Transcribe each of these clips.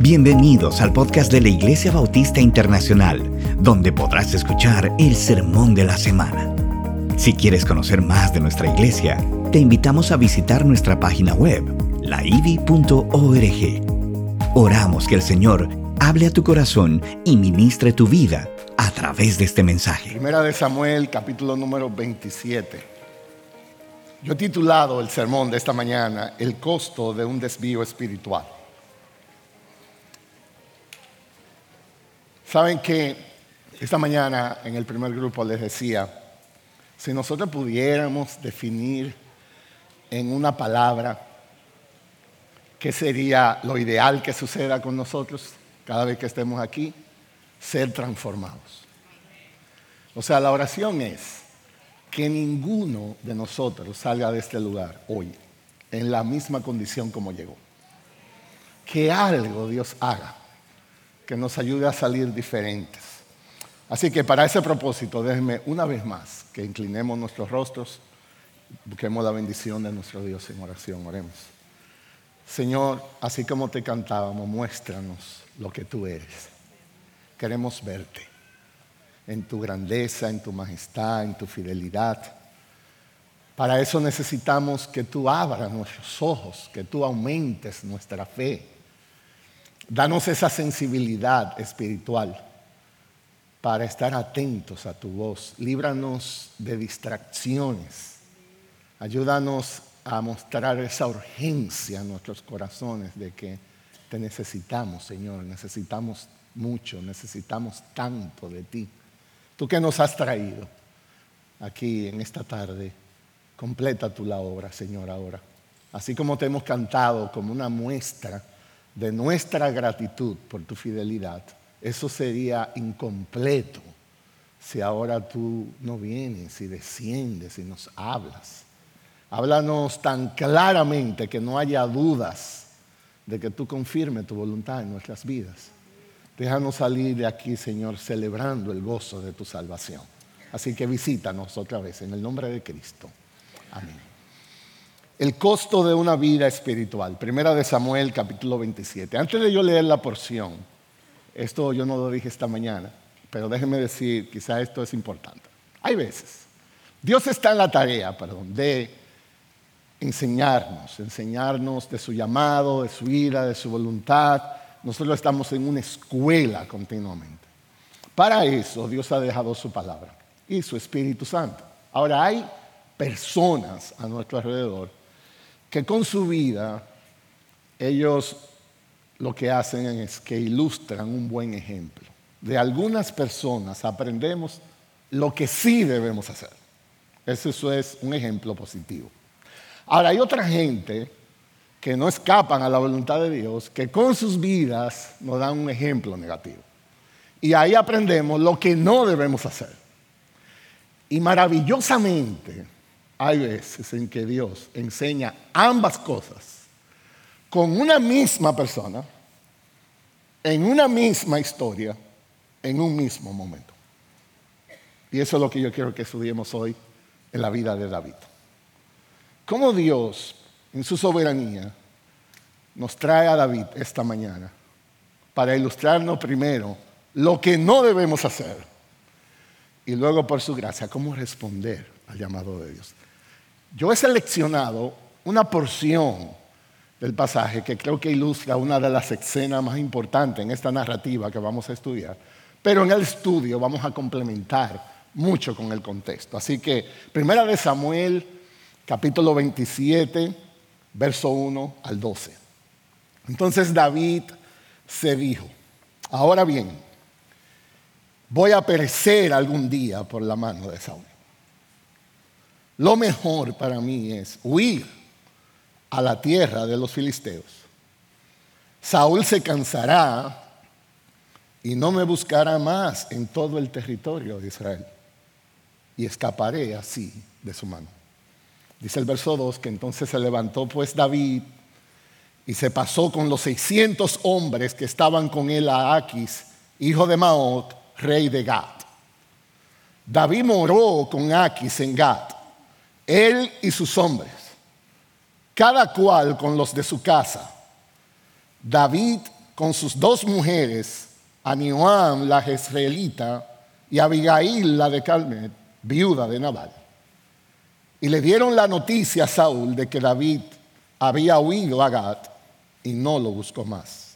Bienvenidos al podcast de la Iglesia Bautista Internacional, donde podrás escuchar el sermón de la semana. Si quieres conocer más de nuestra iglesia, te invitamos a visitar nuestra página web, laivi.org. Oramos que el Señor hable a tu corazón y ministre tu vida a través de este mensaje. Primera de Samuel, capítulo número 27. Yo he titulado el sermón de esta mañana El costo de un desvío espiritual. Saben que esta mañana en el primer grupo les decía, si nosotros pudiéramos definir en una palabra qué sería lo ideal que suceda con nosotros cada vez que estemos aquí, ser transformados. O sea, la oración es que ninguno de nosotros salga de este lugar hoy en la misma condición como llegó. Que algo Dios haga que nos ayude a salir diferentes. Así que para ese propósito, déjenme una vez más que inclinemos nuestros rostros, busquemos la bendición de nuestro Dios en oración, oremos. Señor, así como te cantábamos, muéstranos lo que tú eres. Queremos verte en tu grandeza, en tu majestad, en tu fidelidad. Para eso necesitamos que tú abras nuestros ojos, que tú aumentes nuestra fe Danos esa sensibilidad espiritual para estar atentos a tu voz. Líbranos de distracciones. Ayúdanos a mostrar esa urgencia en nuestros corazones de que te necesitamos, Señor. Necesitamos mucho, necesitamos tanto de ti. Tú que nos has traído aquí en esta tarde, completa tú la obra, Señor, ahora. Así como te hemos cantado como una muestra de nuestra gratitud por tu fidelidad, eso sería incompleto si ahora tú no vienes y desciendes y nos hablas. Háblanos tan claramente que no haya dudas de que tú confirmes tu voluntad en nuestras vidas. Déjanos salir de aquí, Señor, celebrando el gozo de tu salvación. Así que visítanos otra vez en el nombre de Cristo. Amén. El costo de una vida espiritual. Primera de Samuel, capítulo 27. Antes de yo leer la porción, esto yo no lo dije esta mañana, pero déjenme decir, quizá esto es importante. Hay veces, Dios está en la tarea, perdón, de enseñarnos, enseñarnos de su llamado, de su ira, de su voluntad. Nosotros estamos en una escuela continuamente. Para eso Dios ha dejado su palabra y su Espíritu Santo. Ahora hay personas a nuestro alrededor que con su vida ellos lo que hacen es que ilustran un buen ejemplo. De algunas personas aprendemos lo que sí debemos hacer. Eso es un ejemplo positivo. Ahora hay otra gente que no escapan a la voluntad de Dios, que con sus vidas nos dan un ejemplo negativo. Y ahí aprendemos lo que no debemos hacer. Y maravillosamente, hay veces en que Dios enseña ambas cosas con una misma persona, en una misma historia, en un mismo momento. Y eso es lo que yo quiero que estudiemos hoy en la vida de David. Cómo Dios, en su soberanía, nos trae a David esta mañana para ilustrarnos primero lo que no debemos hacer y luego por su gracia cómo responder al llamado de Dios. Yo he seleccionado una porción del pasaje que creo que ilustra una de las escenas más importantes en esta narrativa que vamos a estudiar, pero en el estudio vamos a complementar mucho con el contexto. Así que, primera de Samuel, capítulo 27, verso 1 al 12. Entonces David se dijo, ahora bien, voy a perecer algún día por la mano de Saúl. Lo mejor para mí es huir a la tierra de los filisteos. Saúl se cansará y no me buscará más en todo el territorio de Israel. Y escaparé así de su mano. Dice el verso 2 que entonces se levantó pues David y se pasó con los 600 hombres que estaban con él a Aquis, hijo de Maot, rey de Gat. David moró con Aquis en Gat él y sus hombres, cada cual con los de su casa. David con sus dos mujeres, Anioam la jezreelita y Abigail la de Calmet, viuda de Nabal. Y le dieron la noticia a Saúl de que David había huido a Gat y no lo buscó más.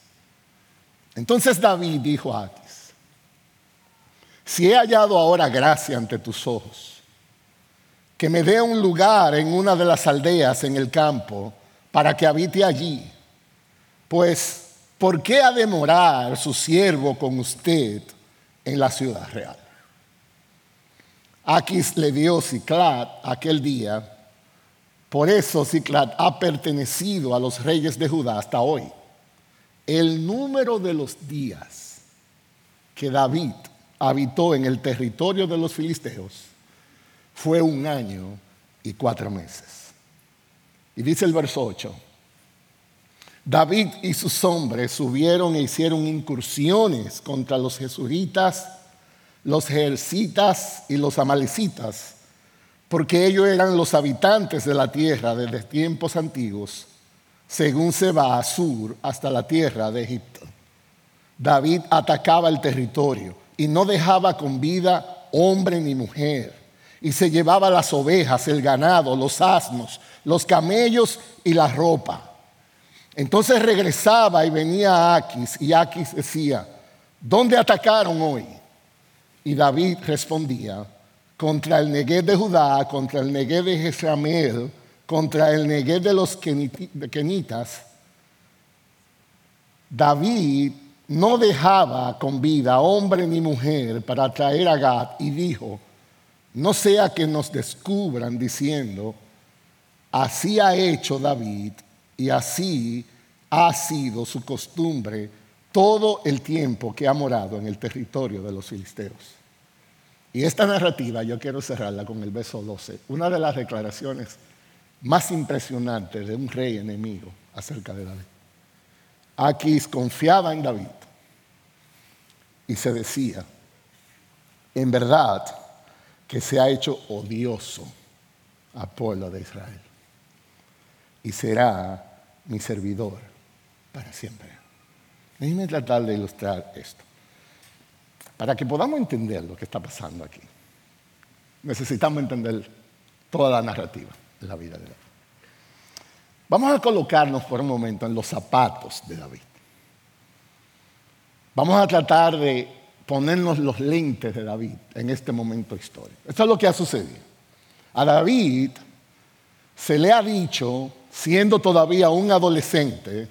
Entonces David dijo a Aquis, si he hallado ahora gracia ante tus ojos, que me dé un lugar en una de las aldeas en el campo para que habite allí, pues ¿por qué ha de morar su siervo con usted en la ciudad real? Aquis le dio Ciclat aquel día. Por eso Ciclat ha pertenecido a los reyes de Judá hasta hoy. El número de los días que David habitó en el territorio de los filisteos fue un año y cuatro meses. Y dice el verso 8, David y sus hombres subieron e hicieron incursiones contra los jesuitas los jercitas y los amalecitas, porque ellos eran los habitantes de la tierra desde tiempos antiguos, según se va a sur hasta la tierra de Egipto. David atacaba el territorio y no dejaba con vida hombre ni mujer, y se llevaba las ovejas, el ganado, los asnos, los camellos y la ropa. Entonces regresaba y venía a Aquis, y Aquis decía, ¿dónde atacaron hoy? Y David respondía, contra el Negué de Judá, contra el Negué de Jezrameel, contra el Negué de los Kenitas, David no dejaba con vida hombre ni mujer para traer a Gad y dijo, no sea que nos descubran diciendo, así ha hecho David y así ha sido su costumbre todo el tiempo que ha morado en el territorio de los filisteos. Y esta narrativa yo quiero cerrarla con el verso 12, una de las declaraciones más impresionantes de un rey enemigo acerca de David. Aquis confiaba en David y se decía, en verdad que se ha hecho odioso al pueblo de Israel y será mi servidor para siempre. Déjenme tratar de ilustrar esto. Para que podamos entender lo que está pasando aquí, necesitamos entender toda la narrativa de la vida de David. Vamos a colocarnos por un momento en los zapatos de David. Vamos a tratar de ponernos los lentes de David en este momento histórico. Esto es lo que ha sucedido. A David se le ha dicho, siendo todavía un adolescente,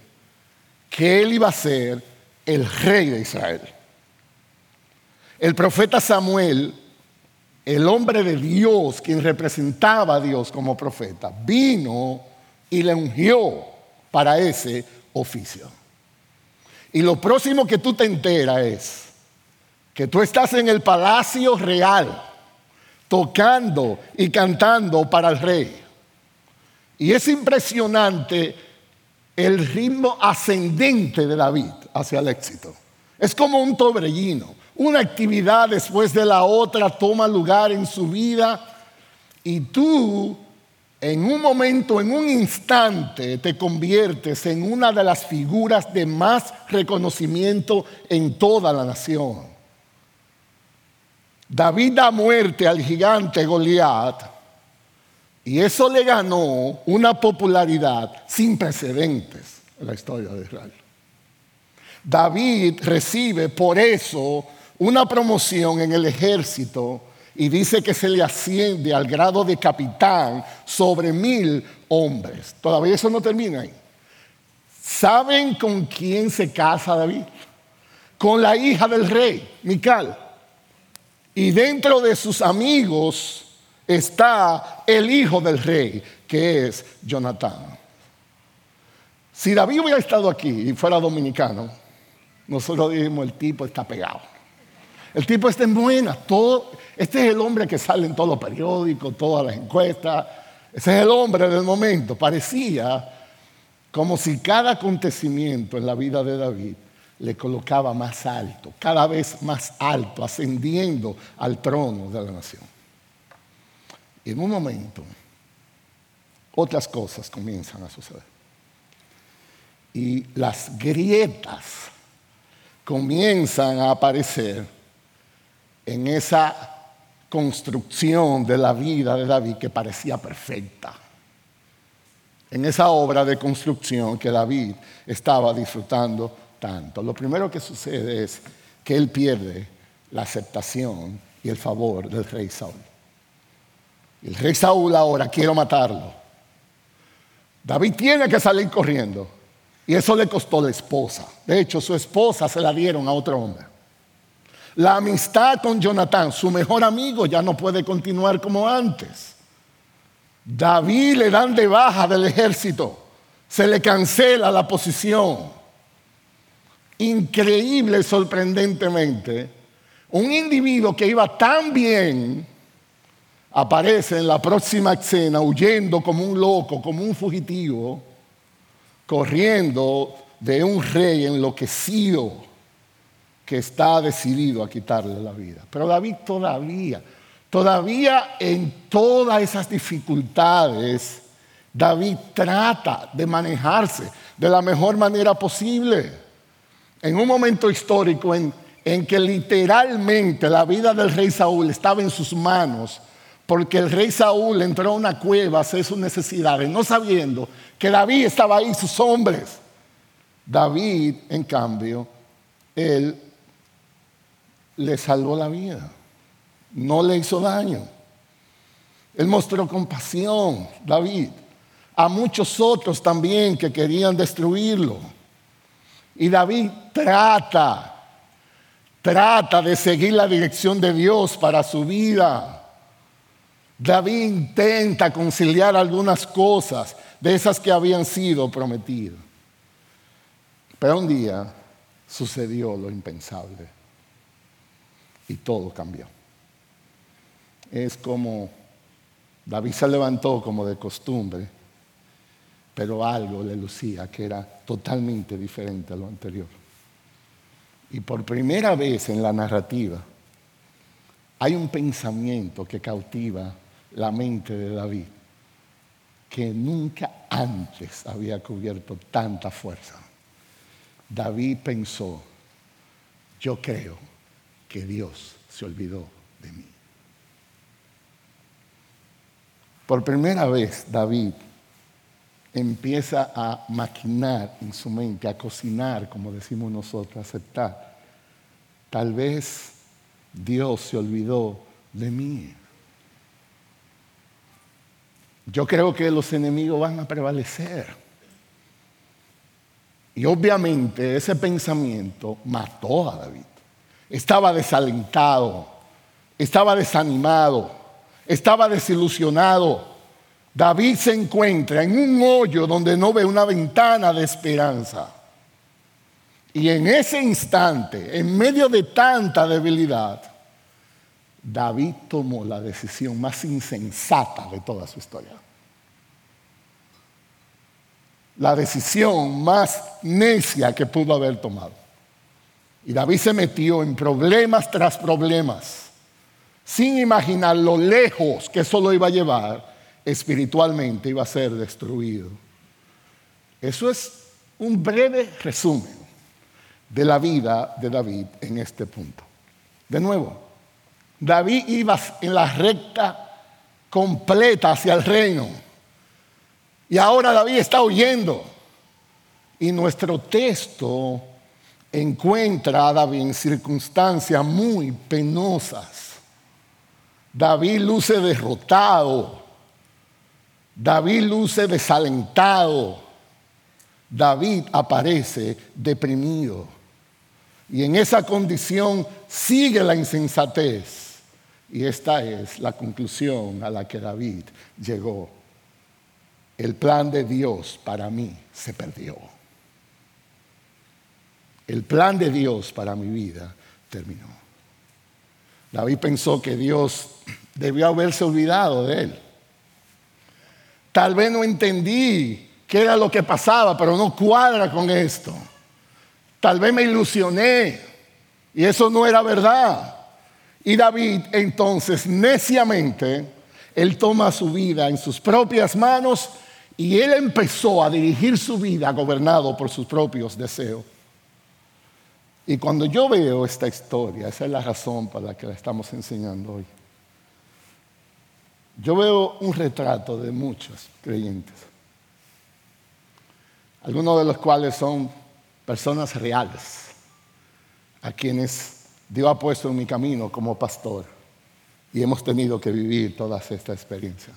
que él iba a ser el rey de Israel. El profeta Samuel, el hombre de Dios, quien representaba a Dios como profeta, vino y le ungió para ese oficio. Y lo próximo que tú te enteras es que tú estás en el palacio real, tocando y cantando para el rey. Y es impresionante el ritmo ascendente de David hacia el éxito. Es como un tobrellino. Una actividad después de la otra toma lugar en su vida y tú en un momento, en un instante, te conviertes en una de las figuras de más reconocimiento en toda la nación. David da muerte al gigante Goliat y eso le ganó una popularidad sin precedentes en la historia de Israel. David recibe por eso una promoción en el ejército y dice que se le asciende al grado de capitán sobre mil hombres. Todavía eso no termina ahí. ¿Saben con quién se casa David? Con la hija del rey, Mical. Y dentro de sus amigos está el hijo del rey, que es Jonatán. Si David hubiera estado aquí y fuera dominicano, nosotros dijimos el tipo está pegado. El tipo está en buena. Todo, este es el hombre que sale en todos los periódicos, todas las encuestas. Ese es el hombre del momento. Parecía como si cada acontecimiento en la vida de David le colocaba más alto, cada vez más alto, ascendiendo al trono de la nación. En un momento, otras cosas comienzan a suceder. Y las grietas comienzan a aparecer en esa construcción de la vida de David que parecía perfecta. En esa obra de construcción que David estaba disfrutando tanto. Lo primero que sucede es que él pierde la aceptación y el favor del rey Saúl. El rey Saúl ahora quiere matarlo. David tiene que salir corriendo. Y eso le costó la esposa. De hecho, su esposa se la dieron a otro hombre. La amistad con Jonatán, su mejor amigo, ya no puede continuar como antes. David le dan de baja del ejército. Se le cancela la posición. Increíble, sorprendentemente, un individuo que iba tan bien aparece en la próxima escena huyendo como un loco, como un fugitivo, corriendo de un rey enloquecido que está decidido a quitarle la vida. Pero David todavía, todavía en todas esas dificultades, David trata de manejarse de la mejor manera posible. En un momento histórico en, en que literalmente la vida del rey Saúl estaba en sus manos, porque el rey Saúl entró a una cueva a hacer sus necesidades, no sabiendo que David estaba ahí, sus hombres. David, en cambio, él le salvó la vida, no le hizo daño. Él mostró compasión, David, a muchos otros también que querían destruirlo. Y David trata, trata de seguir la dirección de Dios para su vida. David intenta conciliar algunas cosas de esas que habían sido prometidas. Pero un día sucedió lo impensable y todo cambió. Es como David se levantó como de costumbre, pero algo le lucía que era totalmente diferente a lo anterior. Y por primera vez en la narrativa hay un pensamiento que cautiva la mente de David, que nunca antes había cubierto tanta fuerza. David pensó, yo creo que Dios se olvidó de mí. Por primera vez David empieza a maquinar en su mente, a cocinar, como decimos nosotros, a aceptar. Tal vez Dios se olvidó de mí. Yo creo que los enemigos van a prevalecer. Y obviamente ese pensamiento mató a David. Estaba desalentado, estaba desanimado, estaba desilusionado. David se encuentra en un hoyo donde no ve una ventana de esperanza. Y en ese instante, en medio de tanta debilidad, David tomó la decisión más insensata de toda su historia. La decisión más necia que pudo haber tomado. Y David se metió en problemas tras problemas, sin imaginar lo lejos que eso lo iba a llevar espiritualmente, iba a ser destruido. Eso es un breve resumen de la vida de David en este punto. De nuevo, David iba en la recta completa hacia el reino. Y ahora David está huyendo. Y nuestro texto encuentra a David en circunstancias muy penosas. David luce derrotado. David luce desalentado. David aparece deprimido. Y en esa condición sigue la insensatez y esta es la conclusión a la que David llegó. El plan de Dios para mí se perdió. El plan de Dios para mi vida terminó. David pensó que Dios debió haberse olvidado de él. Tal vez no entendí qué era lo que pasaba, pero no cuadra con esto. Tal vez me ilusioné y eso no era verdad. Y David entonces neciamente, él toma su vida en sus propias manos y él empezó a dirigir su vida gobernado por sus propios deseos. Y cuando yo veo esta historia, esa es la razón por la que la estamos enseñando hoy. Yo veo un retrato de muchos creyentes, algunos de los cuales son personas reales, a quienes Dios ha puesto en mi camino como pastor y hemos tenido que vivir todas estas experiencias.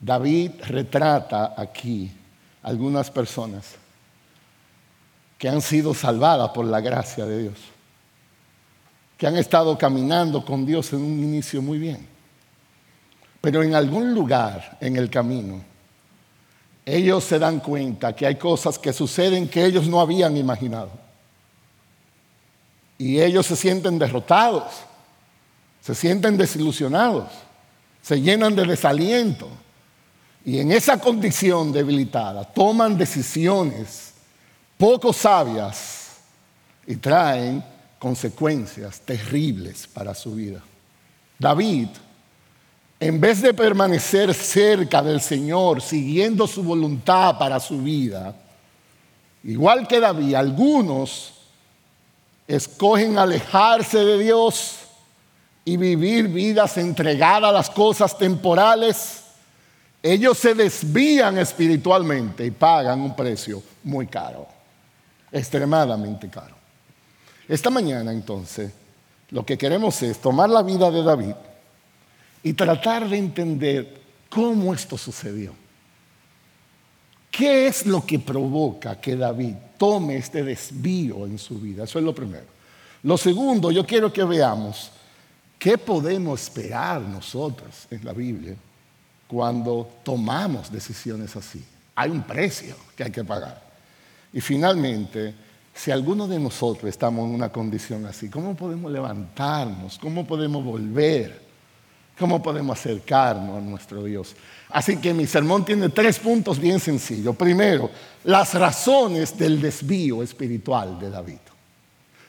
David retrata aquí algunas personas que han sido salvadas por la gracia de Dios, que han estado caminando con Dios en un inicio muy bien, pero en algún lugar en el camino, ellos se dan cuenta que hay cosas que suceden que ellos no habían imaginado. Y ellos se sienten derrotados, se sienten desilusionados, se llenan de desaliento. Y en esa condición debilitada toman decisiones poco sabias y traen consecuencias terribles para su vida. David, en vez de permanecer cerca del Señor, siguiendo su voluntad para su vida, igual que David, algunos escogen alejarse de Dios y vivir vidas entregadas a las cosas temporales. Ellos se desvían espiritualmente y pagan un precio muy caro extremadamente caro. Esta mañana entonces lo que queremos es tomar la vida de David y tratar de entender cómo esto sucedió. ¿Qué es lo que provoca que David tome este desvío en su vida? Eso es lo primero. Lo segundo, yo quiero que veamos qué podemos esperar nosotros en la Biblia cuando tomamos decisiones así. Hay un precio que hay que pagar. Y finalmente, si alguno de nosotros estamos en una condición así, ¿cómo podemos levantarnos? ¿Cómo podemos volver? ¿Cómo podemos acercarnos a nuestro Dios? Así que mi sermón tiene tres puntos bien sencillos. Primero, las razones del desvío espiritual de David.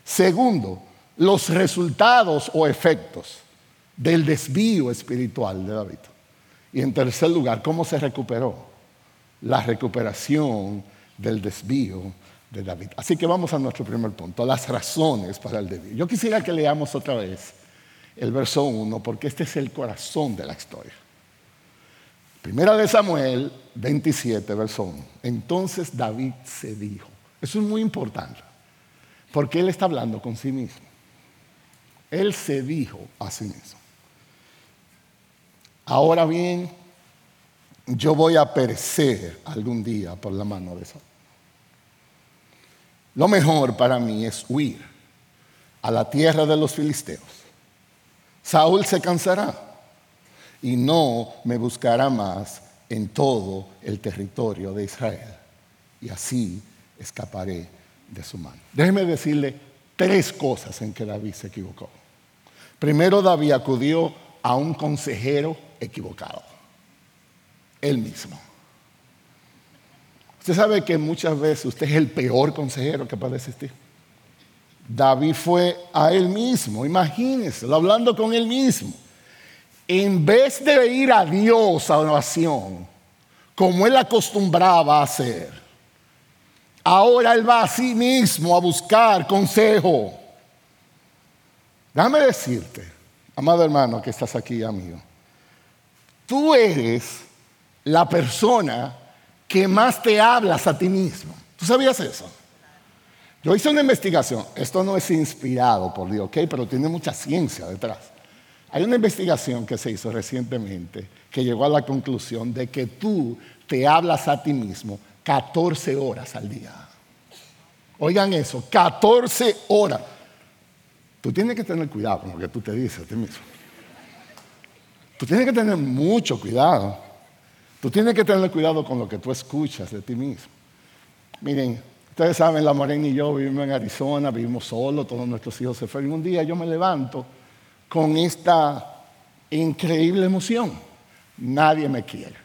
Segundo, los resultados o efectos del desvío espiritual de David. Y en tercer lugar, cómo se recuperó. La recuperación del desvío de David. Así que vamos a nuestro primer punto, las razones para el desvío. Yo quisiera que leamos otra vez el verso 1, porque este es el corazón de la historia. Primera de Samuel 27, verso 1. Entonces David se dijo. Eso es muy importante, porque él está hablando con sí mismo. Él se dijo a sí mismo. Ahora bien, yo voy a perecer algún día por la mano de Saúl. Lo mejor para mí es huir a la tierra de los filisteos. Saúl se cansará y no me buscará más en todo el territorio de Israel. Y así escaparé de su mano. Déjeme decirle tres cosas en que David se equivocó. Primero, David acudió a un consejero equivocado él mismo. Usted sabe que muchas veces usted es el peor consejero que puede existir. David fue a él mismo, imagínese, hablando con él mismo. En vez de ir a Dios a oración, como él acostumbraba a hacer, ahora él va a sí mismo a buscar consejo. Déjame decirte, amado hermano que estás aquí, amigo, tú eres la persona que más te hablas a ti mismo. ¿Tú sabías eso? Yo hice una investigación, esto no es inspirado por Dios, ¿ok? Pero tiene mucha ciencia detrás. Hay una investigación que se hizo recientemente que llegó a la conclusión de que tú te hablas a ti mismo 14 horas al día. Oigan eso, 14 horas. Tú tienes que tener cuidado con lo que tú te dices a ti mismo. Tú tienes que tener mucho cuidado. Tú tienes que tener cuidado con lo que tú escuchas de ti mismo. Miren, ustedes saben, la Morena y yo vivimos en Arizona, vivimos solos, todos nuestros hijos se fueron. Un día yo me levanto con esta increíble emoción. Nadie me quiere.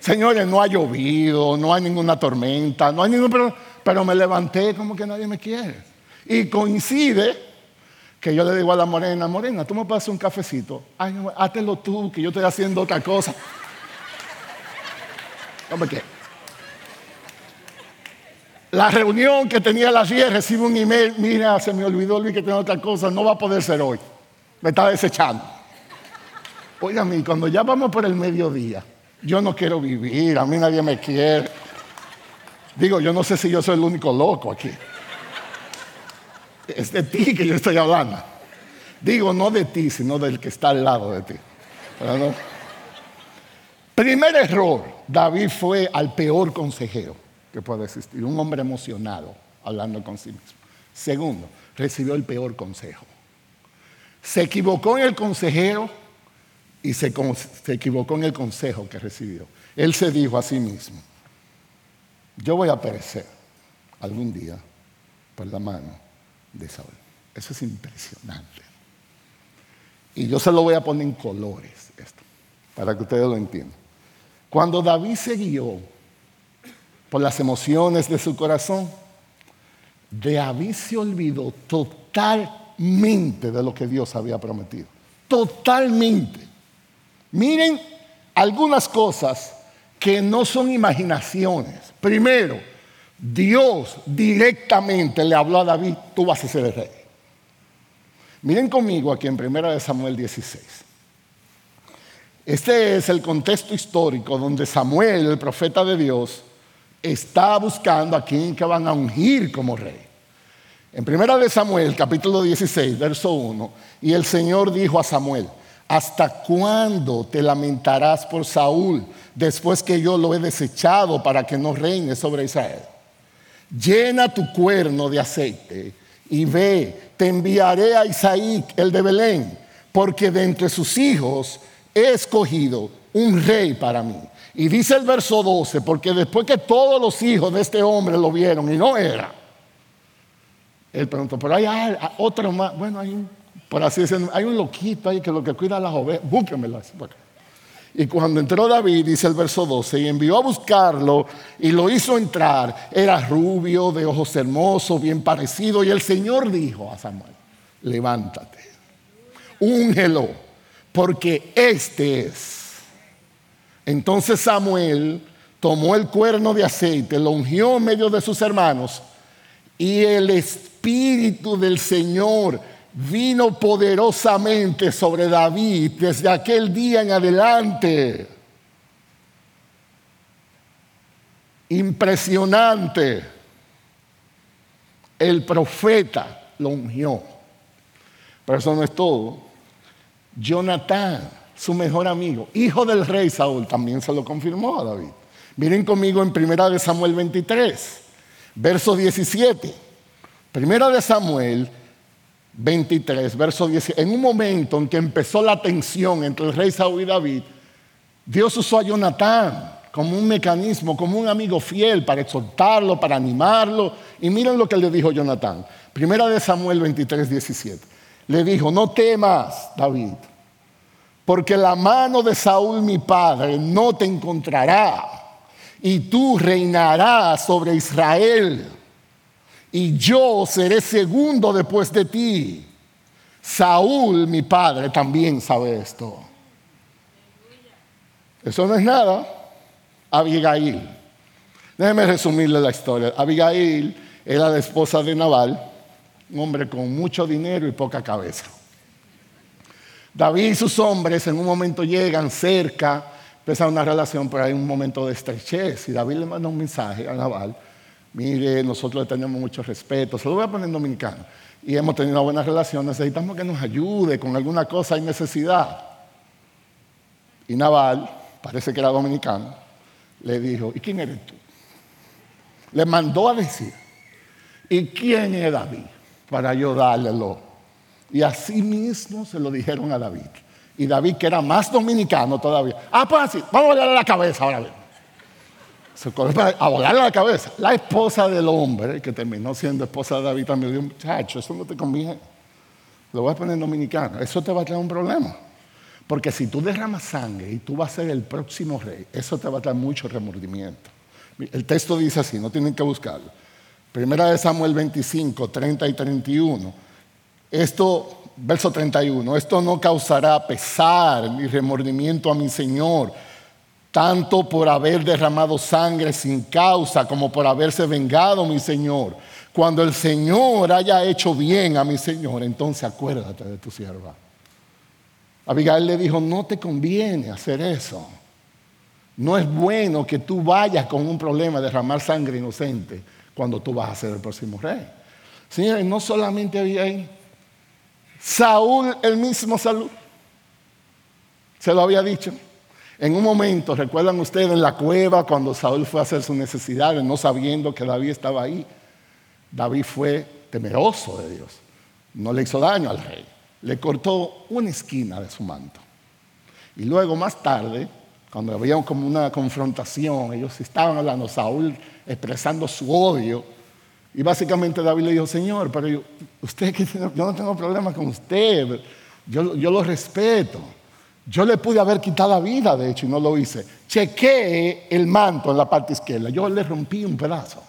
Señores, no ha llovido, no hay ninguna tormenta, no hay ningún pero, pero me levanté como que nadie me quiere. Y coincide que yo le digo a la morena, morena, tú me pasas un cafecito. Ay, no, hátelo tú, que yo estoy haciendo otra cosa. la reunión que tenía a las 10 recibe un email, mira, se me olvidó Luis que tengo otra cosa, no va a poder ser hoy. Me está desechando. Óigame, cuando ya vamos por el mediodía, yo no quiero vivir, a mí nadie me quiere. Digo, yo no sé si yo soy el único loco aquí. Es de ti que yo estoy hablando. Digo, no de ti, sino del que está al lado de ti. Primer error, David fue al peor consejero puede existir, un hombre emocionado hablando con sí mismo. Segundo, recibió el peor consejo. Se equivocó en el consejero y se, se equivocó en el consejo que recibió. Él se dijo a sí mismo, yo voy a perecer algún día por la mano de Saúl. Eso es impresionante. Y yo se lo voy a poner en colores esto, para que ustedes lo entiendan. Cuando David se guió por las emociones de su corazón, David se olvidó totalmente de lo que Dios había prometido. Totalmente. Miren algunas cosas que no son imaginaciones. Primero, Dios directamente le habló a David, tú vas a ser el rey. Miren conmigo aquí en 1 Samuel 16. Este es el contexto histórico donde Samuel, el profeta de Dios, está buscando a quien que van a ungir como rey. En 1 Samuel, capítulo 16, verso 1, y el Señor dijo a Samuel, ¿hasta cuándo te lamentarás por Saúl después que yo lo he desechado para que no reine sobre Israel? Llena tu cuerno de aceite y ve, te enviaré a Isaí, el de Belén, porque de entre sus hijos he escogido un rey para mí. Y dice el verso 12, porque después que todos los hijos de este hombre lo vieron y no era, él preguntó, pero hay otro más, bueno, hay un, por así decirlo, hay un loquito ahí que lo que cuida las ovejas, búsquemelo. Y cuando entró David, dice el verso 12, y envió a buscarlo y lo hizo entrar, era rubio, de ojos hermosos, bien parecido, y el Señor dijo a Samuel, levántate, úngelo, porque este es. Entonces Samuel tomó el cuerno de aceite, lo ungió en medio de sus hermanos, y el Espíritu del Señor vino poderosamente sobre David desde aquel día en adelante. Impresionante. El profeta lo ungió. Pero eso no es todo. Jonatán, su mejor amigo, hijo del rey Saúl, también se lo confirmó a David. Miren conmigo en Primera de Samuel 23, verso 17. Primera de Samuel 23, verso 10. En un momento en que empezó la tensión entre el rey Saúl y David, Dios usó a Jonatán como un mecanismo, como un amigo fiel para exhortarlo, para animarlo. Y miren lo que le dijo Jonatán. Primera de Samuel 23, 17. Le dijo, no temas, David, porque la mano de Saúl mi padre no te encontrará, y tú reinarás sobre Israel y yo seré segundo después de ti. Saúl, mi padre, también sabe esto. Eso no es nada. Abigail. Déjeme resumirle la historia. Abigail era la esposa de Naval, un hombre con mucho dinero y poca cabeza. David y sus hombres en un momento llegan cerca, empiezan una relación, pero hay un momento de estrechez. Y David le manda un mensaje a Naval mire, nosotros le tenemos mucho respeto, se lo voy a poner en dominicano, y hemos tenido buenas relaciones, necesitamos que nos ayude con alguna cosa, hay necesidad. Y Naval, parece que era dominicano, le dijo, ¿y quién eres tú? Le mandó a decir, ¿y quién es David? Para ayudarle. Y así mismo se lo dijeron a David. Y David, que era más dominicano todavía, ah, pues así, vamos a darle la cabeza ahora mismo se a volarle la cabeza. La esposa del hombre, que terminó siendo esposa de David, también dijo, muchacho, eso no te conviene. Lo voy a poner dominicano. Eso te va a traer un problema. Porque si tú derramas sangre y tú vas a ser el próximo rey, eso te va a traer mucho remordimiento. El texto dice así, no tienen que buscarlo. Primera de Samuel 25, 30 y 31. Esto, verso 31, esto no causará pesar ni remordimiento a mi Señor tanto por haber derramado sangre sin causa como por haberse vengado mi Señor. Cuando el Señor haya hecho bien a mi Señor, entonces acuérdate de tu sierva. Abigail le dijo, no te conviene hacer eso. No es bueno que tú vayas con un problema de derramar sangre inocente cuando tú vas a ser el próximo rey. Señores, no solamente Abigail, Saúl el mismo salud. Se lo había dicho. En un momento, recuerdan ustedes en la cueva cuando Saúl fue a hacer sus necesidades, no sabiendo que David estaba ahí. David fue temeroso de Dios. No le hizo daño al rey. Le cortó una esquina de su manto. Y luego más tarde, cuando había como una confrontación, ellos estaban hablando, Saúl expresando su odio. Y básicamente David le dijo, Señor, pero yo, usted, yo no tengo problema con usted, yo, lo respeto. Yo le pude haber quitado la vida, de hecho, y no lo hice. Chequé el manto en la parte izquierda. Yo le rompí un pedazo.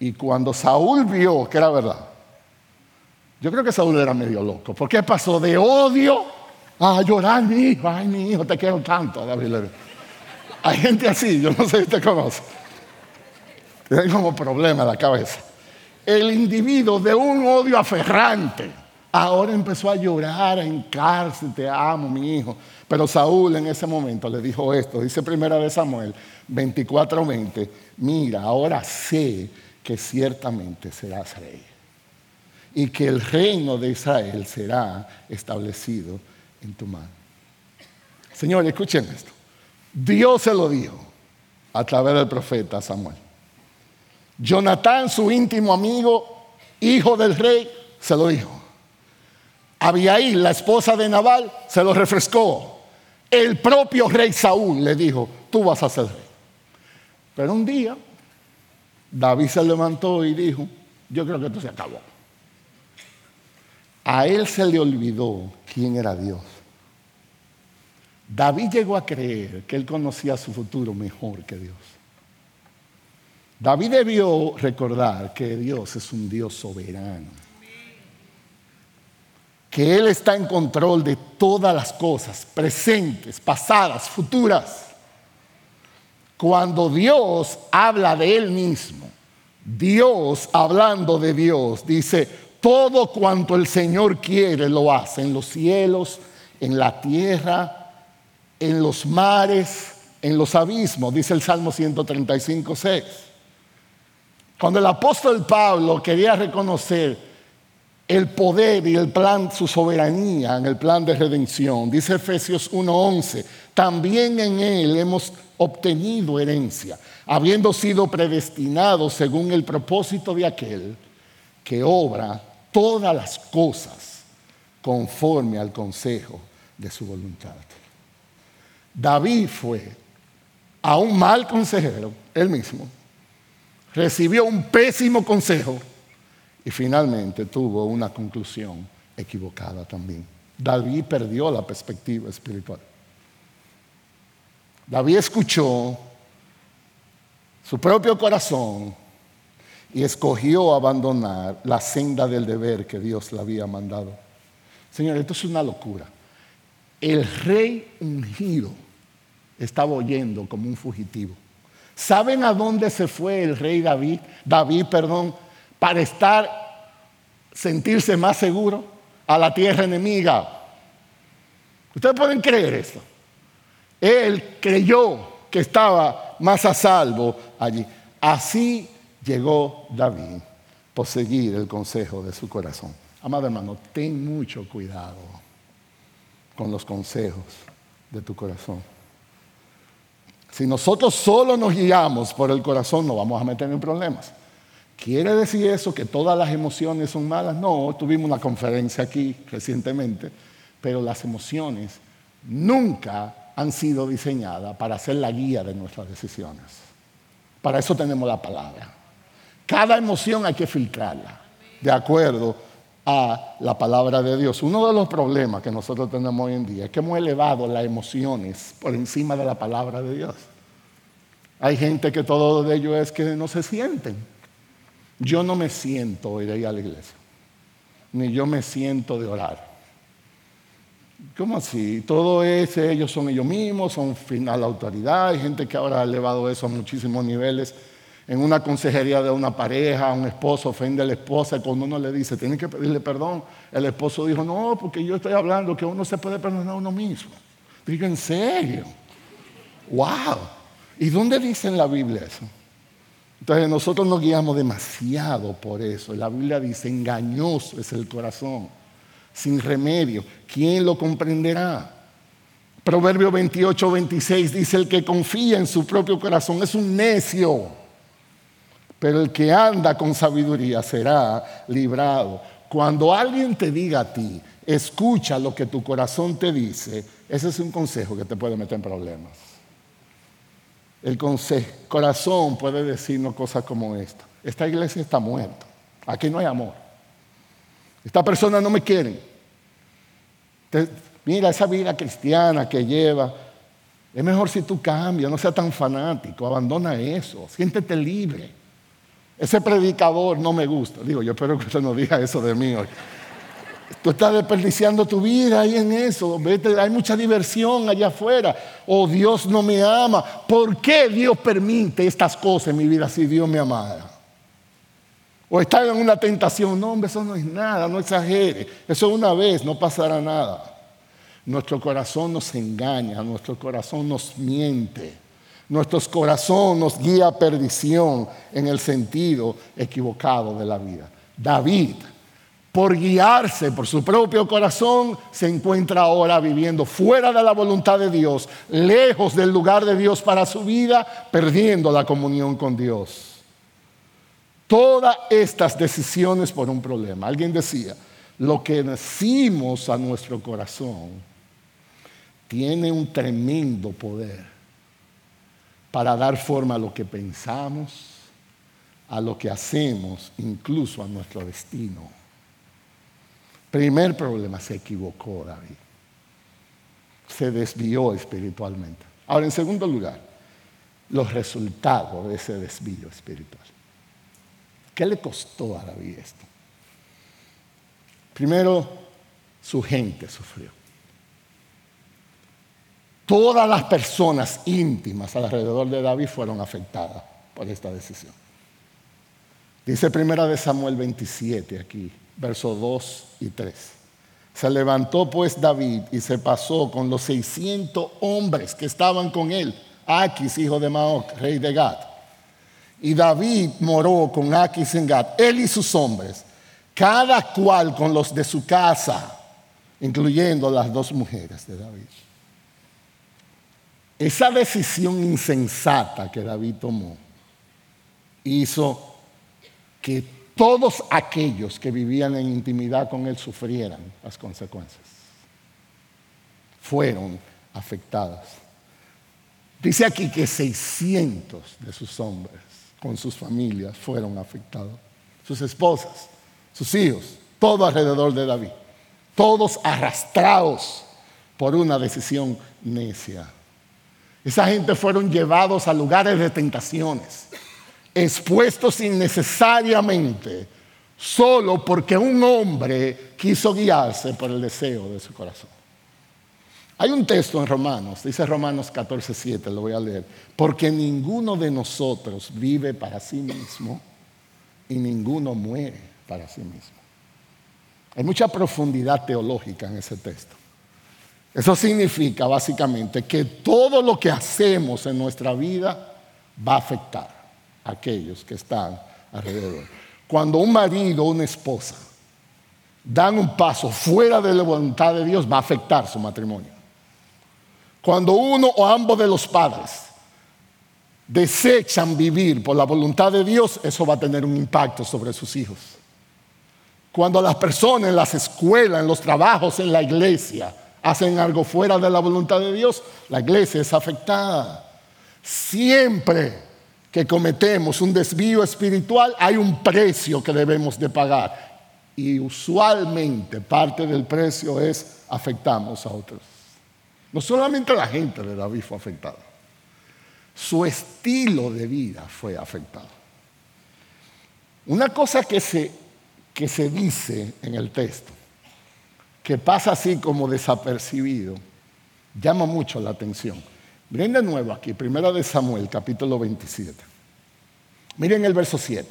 Y cuando Saúl vio que era verdad, yo creo que Saúl era medio loco. Porque pasó de odio a llorar, mi hijo. Ay, mi hijo, te quiero tanto, David. Hay gente así, yo no sé si te conoce. Tiene como problema en la cabeza. El individuo de un odio aferrante Ahora empezó a llorar, a hincarse, te amo, mi hijo. Pero Saúl en ese momento le dijo esto, dice primera de Samuel 24:20, mira, ahora sé que ciertamente serás rey y que el reino de Israel será establecido en tu mano. Señor, escuchen esto. Dios se lo dijo a través del profeta Samuel. Jonatán, su íntimo amigo, hijo del rey, se lo dijo. Abiail, la esposa de Nabal, se lo refrescó. El propio rey Saúl le dijo, tú vas a ser rey. Pero un día, David se levantó y dijo, yo creo que esto se acabó. A él se le olvidó quién era Dios. David llegó a creer que él conocía su futuro mejor que Dios. David debió recordar que Dios es un Dios soberano que Él está en control de todas las cosas, presentes, pasadas, futuras. Cuando Dios habla de Él mismo, Dios hablando de Dios, dice, todo cuanto el Señor quiere lo hace en los cielos, en la tierra, en los mares, en los abismos, dice el Salmo 135, 6. Cuando el apóstol Pablo quería reconocer el poder y el plan, su soberanía en el plan de redención. Dice Efesios 1:11, también en Él hemos obtenido herencia, habiendo sido predestinados según el propósito de aquel que obra todas las cosas conforme al consejo de su voluntad. David fue a un mal consejero, él mismo, recibió un pésimo consejo y finalmente tuvo una conclusión equivocada también. David perdió la perspectiva espiritual. David escuchó su propio corazón y escogió abandonar la senda del deber que Dios le había mandado. Señor, esto es una locura. El rey ungido estaba oyendo como un fugitivo. ¿Saben a dónde se fue el rey David? David, perdón, para estar, sentirse más seguro a la tierra enemiga. Ustedes pueden creer eso. Él creyó que estaba más a salvo allí. Así llegó David por seguir el consejo de su corazón. Amado hermano, ten mucho cuidado con los consejos de tu corazón. Si nosotros solo nos guiamos por el corazón, no vamos a meter en problemas. ¿Quiere decir eso que todas las emociones son malas? No, tuvimos una conferencia aquí recientemente, pero las emociones nunca han sido diseñadas para ser la guía de nuestras decisiones. Para eso tenemos la palabra. Cada emoción hay que filtrarla de acuerdo a la palabra de Dios. Uno de los problemas que nosotros tenemos hoy en día es que hemos elevado las emociones por encima de la palabra de Dios. Hay gente que todo de ello es que no se sienten. Yo no me siento ir a la iglesia, ni yo me siento de orar. ¿Cómo así? Todo es, ellos son ellos mismos, son final autoridad. Hay gente que ahora ha elevado eso a muchísimos niveles. En una consejería de una pareja, un esposo ofende a la esposa y cuando uno le dice, tiene que pedirle perdón, el esposo dijo, no, porque yo estoy hablando que uno se puede perdonar a uno mismo. Digo, ¿en serio? ¡Wow! ¿Y dónde dice en la Biblia eso? Entonces nosotros nos guiamos demasiado por eso. La Biblia dice, engañoso es el corazón, sin remedio. ¿Quién lo comprenderá? Proverbio 28, 26 dice, el que confía en su propio corazón es un necio, pero el que anda con sabiduría será librado. Cuando alguien te diga a ti, escucha lo que tu corazón te dice, ese es un consejo que te puede meter en problemas. El corazón puede decirnos cosas como esta. Esta iglesia está muerta. Aquí no hay amor. Esta persona no me quiere. mira esa vida cristiana que lleva. Es mejor si tú cambias, no seas tan fanático, abandona eso, siéntete libre. Ese predicador no me gusta. Digo, yo espero que usted no diga eso de mí hoy. Tú estás desperdiciando tu vida ahí en eso. hay mucha diversión allá afuera. O oh, Dios no me ama. ¿Por qué Dios permite estas cosas en mi vida si Dios me amara? O estar en una tentación. No, hombre, eso no es nada, no exagere. Eso una vez, no pasará nada. Nuestro corazón nos engaña, nuestro corazón nos miente. Nuestro corazón nos guía a perdición en el sentido equivocado de la vida. David por guiarse por su propio corazón, se encuentra ahora viviendo fuera de la voluntad de Dios, lejos del lugar de Dios para su vida, perdiendo la comunión con Dios. Todas estas decisiones por un problema. Alguien decía, lo que decimos a nuestro corazón tiene un tremendo poder para dar forma a lo que pensamos, a lo que hacemos, incluso a nuestro destino. Primer problema, se equivocó David. Se desvió espiritualmente. Ahora, en segundo lugar, los resultados de ese desvío espiritual. ¿Qué le costó a David esto? Primero, su gente sufrió. Todas las personas íntimas alrededor de David fueron afectadas por esta decisión. Dice primera de Samuel 27 aquí, versos 2 y 3. Se levantó pues David y se pasó con los 600 hombres que estaban con él, Aquis, hijo de Maoc, rey de Gad. Y David moró con Aquis en Gad, él y sus hombres, cada cual con los de su casa, incluyendo las dos mujeres de David. Esa decisión insensata que David tomó hizo que todos aquellos que vivían en intimidad con él sufrieran las consecuencias. Fueron afectadas. Dice aquí que 600 de sus hombres con sus familias fueron afectados. Sus esposas, sus hijos, todo alrededor de David. Todos arrastrados por una decisión necia. Esa gente fueron llevados a lugares de tentaciones expuestos innecesariamente solo porque un hombre quiso guiarse por el deseo de su corazón. Hay un texto en Romanos, dice Romanos 14:7, lo voy a leer, porque ninguno de nosotros vive para sí mismo y ninguno muere para sí mismo. Hay mucha profundidad teológica en ese texto. Eso significa básicamente que todo lo que hacemos en nuestra vida va a afectar aquellos que están alrededor. Cuando un marido o una esposa dan un paso fuera de la voluntad de Dios, va a afectar su matrimonio. Cuando uno o ambos de los padres desechan vivir por la voluntad de Dios, eso va a tener un impacto sobre sus hijos. Cuando las personas en las escuelas, en los trabajos, en la iglesia, hacen algo fuera de la voluntad de Dios, la iglesia es afectada. Siempre que cometemos un desvío espiritual, hay un precio que debemos de pagar. Y usualmente parte del precio es afectamos a otros. No solamente la gente de David fue afectada, su estilo de vida fue afectado. Una cosa que se, que se dice en el texto, que pasa así como desapercibido, llama mucho la atención. Miren de nuevo aquí, primera de Samuel, capítulo 27. Miren el verso 7.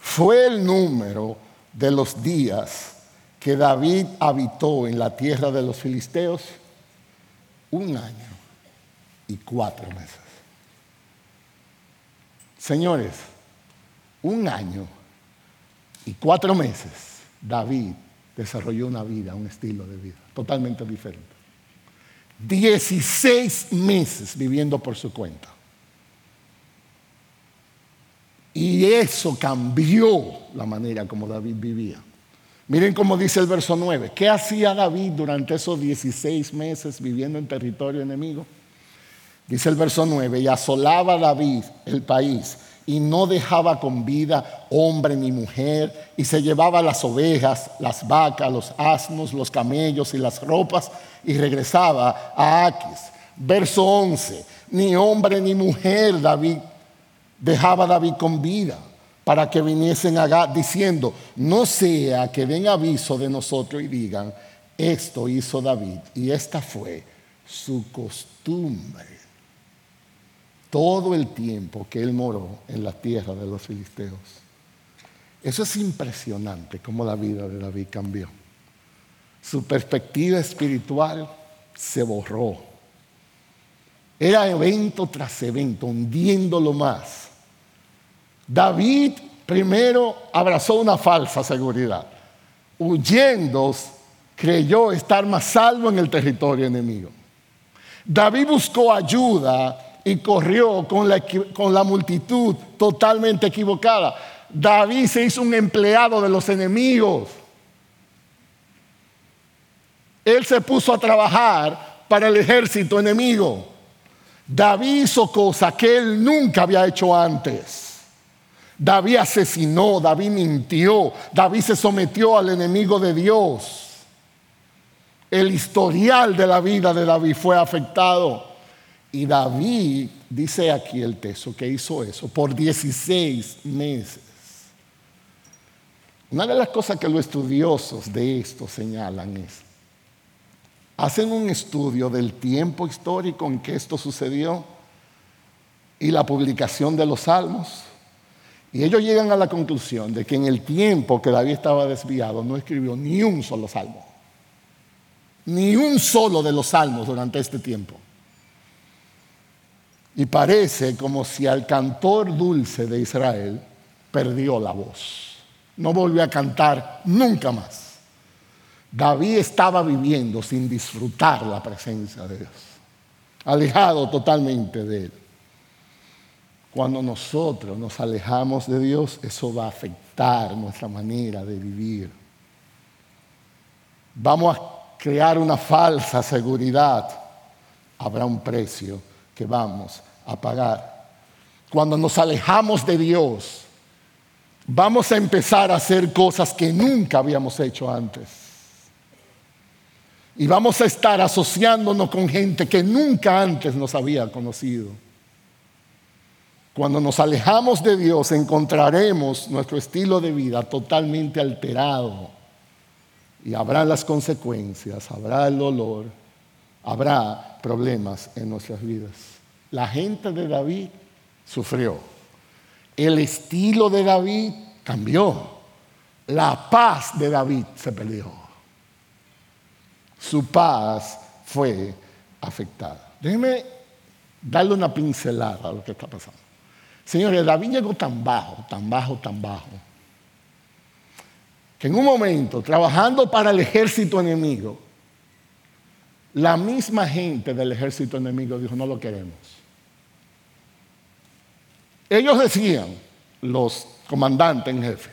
Fue el número de los días que David habitó en la tierra de los filisteos un año y cuatro meses. Señores, un año y cuatro meses David desarrolló una vida, un estilo de vida totalmente diferente. Dieciséis meses viviendo por su cuenta. Y eso cambió la manera como David vivía. Miren cómo dice el verso 9. ¿Qué hacía David durante esos 16 meses viviendo en territorio enemigo? Dice el verso 9, y asolaba David el país y no dejaba con vida hombre ni mujer, y se llevaba las ovejas, las vacas, los asnos, los camellos y las ropas, y regresaba a Aquis. Verso 11, ni hombre ni mujer David dejaba David con vida para que viniesen a diciendo, no sea que den aviso de nosotros y digan, esto hizo David y esta fue su costumbre. Todo el tiempo que él moró en la tierra de los filisteos. Eso es impresionante cómo la vida de David cambió. Su perspectiva espiritual se borró. Era evento tras evento, hundiéndolo más David primero abrazó una falsa seguridad. Huyendo, creyó estar más salvo en el territorio enemigo. David buscó ayuda y corrió con la, con la multitud totalmente equivocada. David se hizo un empleado de los enemigos. Él se puso a trabajar para el ejército enemigo. David hizo cosas que él nunca había hecho antes. David asesinó, David mintió, David se sometió al enemigo de Dios. El historial de la vida de David fue afectado. Y David, dice aquí el texto, que hizo eso por 16 meses. Una de las cosas que los estudiosos de esto señalan es, hacen un estudio del tiempo histórico en que esto sucedió y la publicación de los salmos y ellos llegan a la conclusión de que en el tiempo que David estaba desviado no escribió ni un solo salmo. Ni un solo de los salmos durante este tiempo. Y parece como si al cantor dulce de Israel perdió la voz. No volvió a cantar nunca más. David estaba viviendo sin disfrutar la presencia de Dios, alejado totalmente de él. Cuando nosotros nos alejamos de Dios, eso va a afectar nuestra manera de vivir. Vamos a crear una falsa seguridad. Habrá un precio que vamos a pagar. Cuando nos alejamos de Dios, vamos a empezar a hacer cosas que nunca habíamos hecho antes. Y vamos a estar asociándonos con gente que nunca antes nos había conocido. Cuando nos alejamos de Dios encontraremos nuestro estilo de vida totalmente alterado y habrá las consecuencias, habrá el dolor, habrá problemas en nuestras vidas. La gente de David sufrió, el estilo de David cambió, la paz de David se perdió, su paz fue afectada. Déjeme darle una pincelada a lo que está pasando. Señores, David llegó tan bajo, tan bajo, tan bajo, que en un momento, trabajando para el ejército enemigo, la misma gente del ejército enemigo dijo, no lo queremos. Ellos decían, los comandantes en jefe,